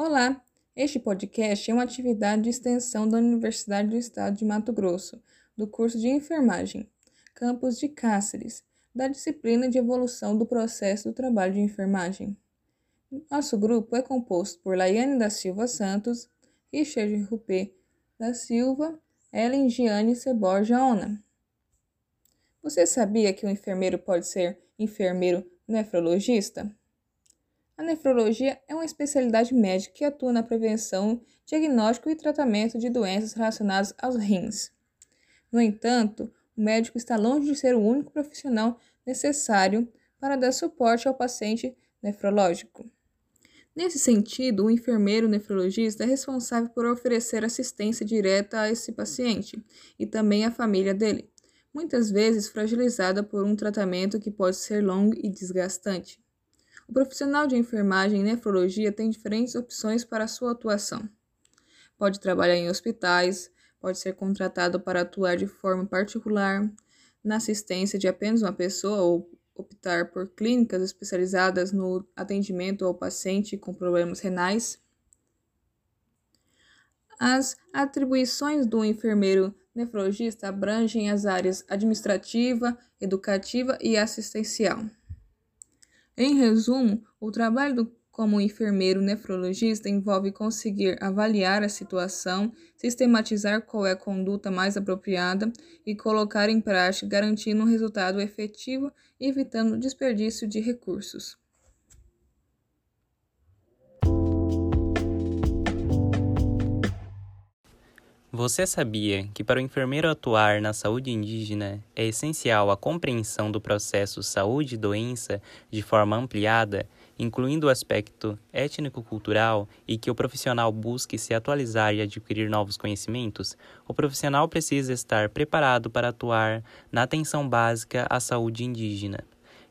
Olá! Este podcast é uma atividade de extensão da Universidade do Estado de Mato Grosso, do curso de Enfermagem, campus de Cáceres, da disciplina de Evolução do Processo do Trabalho de Enfermagem. Nosso grupo é composto por Laiane da Silva Santos, Richard Rupê da Silva, Ellen Giane Ceborja Ona. Você sabia que o enfermeiro pode ser enfermeiro nefrologista? A nefrologia é uma especialidade médica que atua na prevenção, diagnóstico e tratamento de doenças relacionadas aos rins. No entanto, o médico está longe de ser o único profissional necessário para dar suporte ao paciente nefrológico. Nesse sentido, o enfermeiro nefrologista é responsável por oferecer assistência direta a esse paciente e também à família dele, muitas vezes fragilizada por um tratamento que pode ser longo e desgastante. O profissional de enfermagem e nefrologia tem diferentes opções para sua atuação. Pode trabalhar em hospitais, pode ser contratado para atuar de forma particular, na assistência de apenas uma pessoa ou optar por clínicas especializadas no atendimento ao paciente com problemas renais. As atribuições do enfermeiro nefrologista abrangem as áreas administrativa, educativa e assistencial. Em resumo, o trabalho do, como enfermeiro nefrologista envolve conseguir avaliar a situação, sistematizar qual é a conduta mais apropriada e colocar em prática, garantindo um resultado efetivo e evitando desperdício de recursos. Você sabia que para o enfermeiro atuar na saúde indígena é essencial a compreensão do processo saúde e doença de forma ampliada, incluindo o aspecto étnico-cultural, e que o profissional busque se atualizar e adquirir novos conhecimentos? O profissional precisa estar preparado para atuar na atenção básica à saúde indígena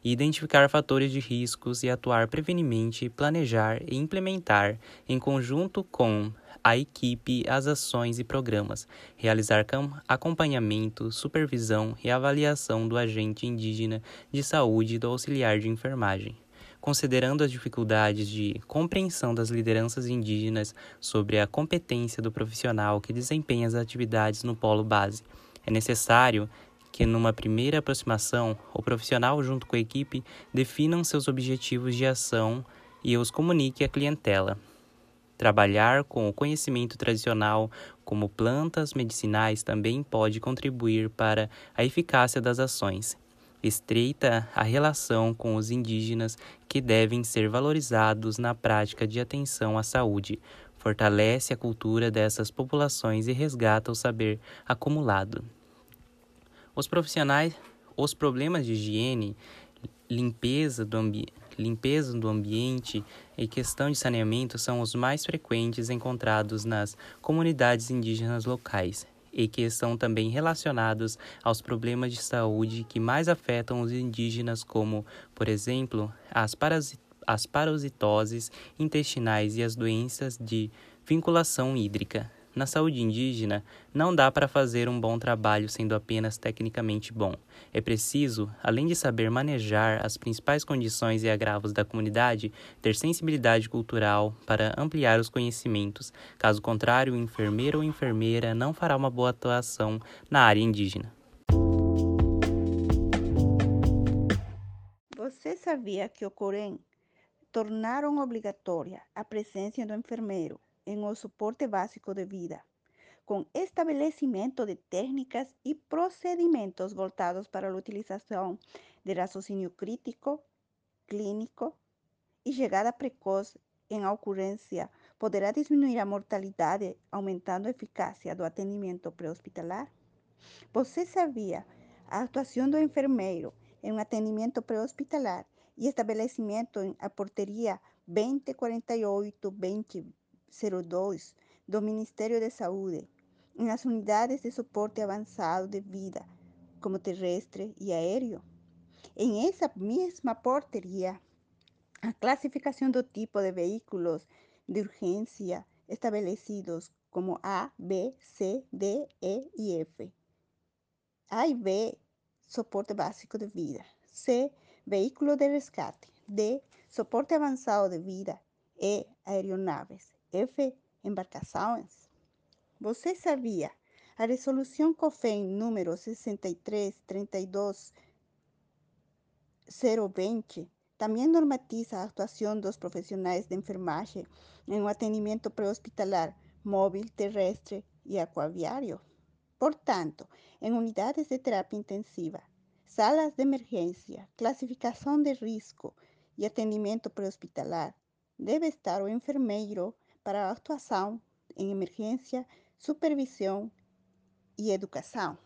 identificar fatores de riscos e atuar prevenimente, planejar e implementar, em conjunto com a equipe as ações e programas, realizar acompanhamento, supervisão e avaliação do agente indígena de saúde e do auxiliar de enfermagem. Considerando as dificuldades de compreensão das lideranças indígenas sobre a competência do profissional que desempenha as atividades no polo base, é necessário que, numa primeira aproximação, o profissional, junto com a equipe, definam seus objetivos de ação e os comunique à clientela. Trabalhar com o conhecimento tradicional, como plantas medicinais, também pode contribuir para a eficácia das ações. Estreita a relação com os indígenas que devem ser valorizados na prática de atenção à saúde, fortalece a cultura dessas populações e resgata o saber acumulado. Os profissionais, os problemas de higiene, limpeza do ambiente limpeza do ambiente e questão de saneamento são os mais frequentes encontrados nas comunidades indígenas locais e que estão também relacionados aos problemas de saúde que mais afetam os indígenas, como, por exemplo, as, as parasitoses intestinais e as doenças de vinculação hídrica. Na saúde indígena, não dá para fazer um bom trabalho sendo apenas tecnicamente bom. É preciso, além de saber manejar as principais condições e agravos da comunidade, ter sensibilidade cultural para ampliar os conhecimentos. Caso contrário, o enfermeiro ou enfermeira não fará uma boa atuação na área indígena. Você sabia que o Corém tornaram obrigatória a presença do enfermeiro en el soporte básico de vida, con establecimiento de técnicas y procedimientos voltados para la utilización de raciocinio crítico, clínico y llegada precoz en ocurrencia poderá disminuir a mortalidade aumentando a eficácia do atendimento pré-hospitalar? Você sabia a atuação do enfermeiro em um atendimento pré-hospitalar e estabelecimento a porteria 2048 20 02 do Ministério de Saúde, em as unidades de suporte avançado de vida, como terrestre e aéreo. Em essa mesma porteria, a classificação do tipo de veículos de urgência estabelecidos como A, B, C, D, E e F. A e B, soporte básico de vida. C, veículo de resgate. D, soporte avançado de vida. E, aeronaves F. Embarcações. Você sabia? A resolução COFEN número 6332020 também normatiza a atuação dos profissionais de enfermagem em um atendimento pré-hospitalar, móvel, terrestre e aquaviário. Portanto, em unidades de terapia intensiva, salas de emergência, classificação de risco e atendimento pré-hospitalar, deve estar o enfermeiro para atuação em emergência, supervisão e educação.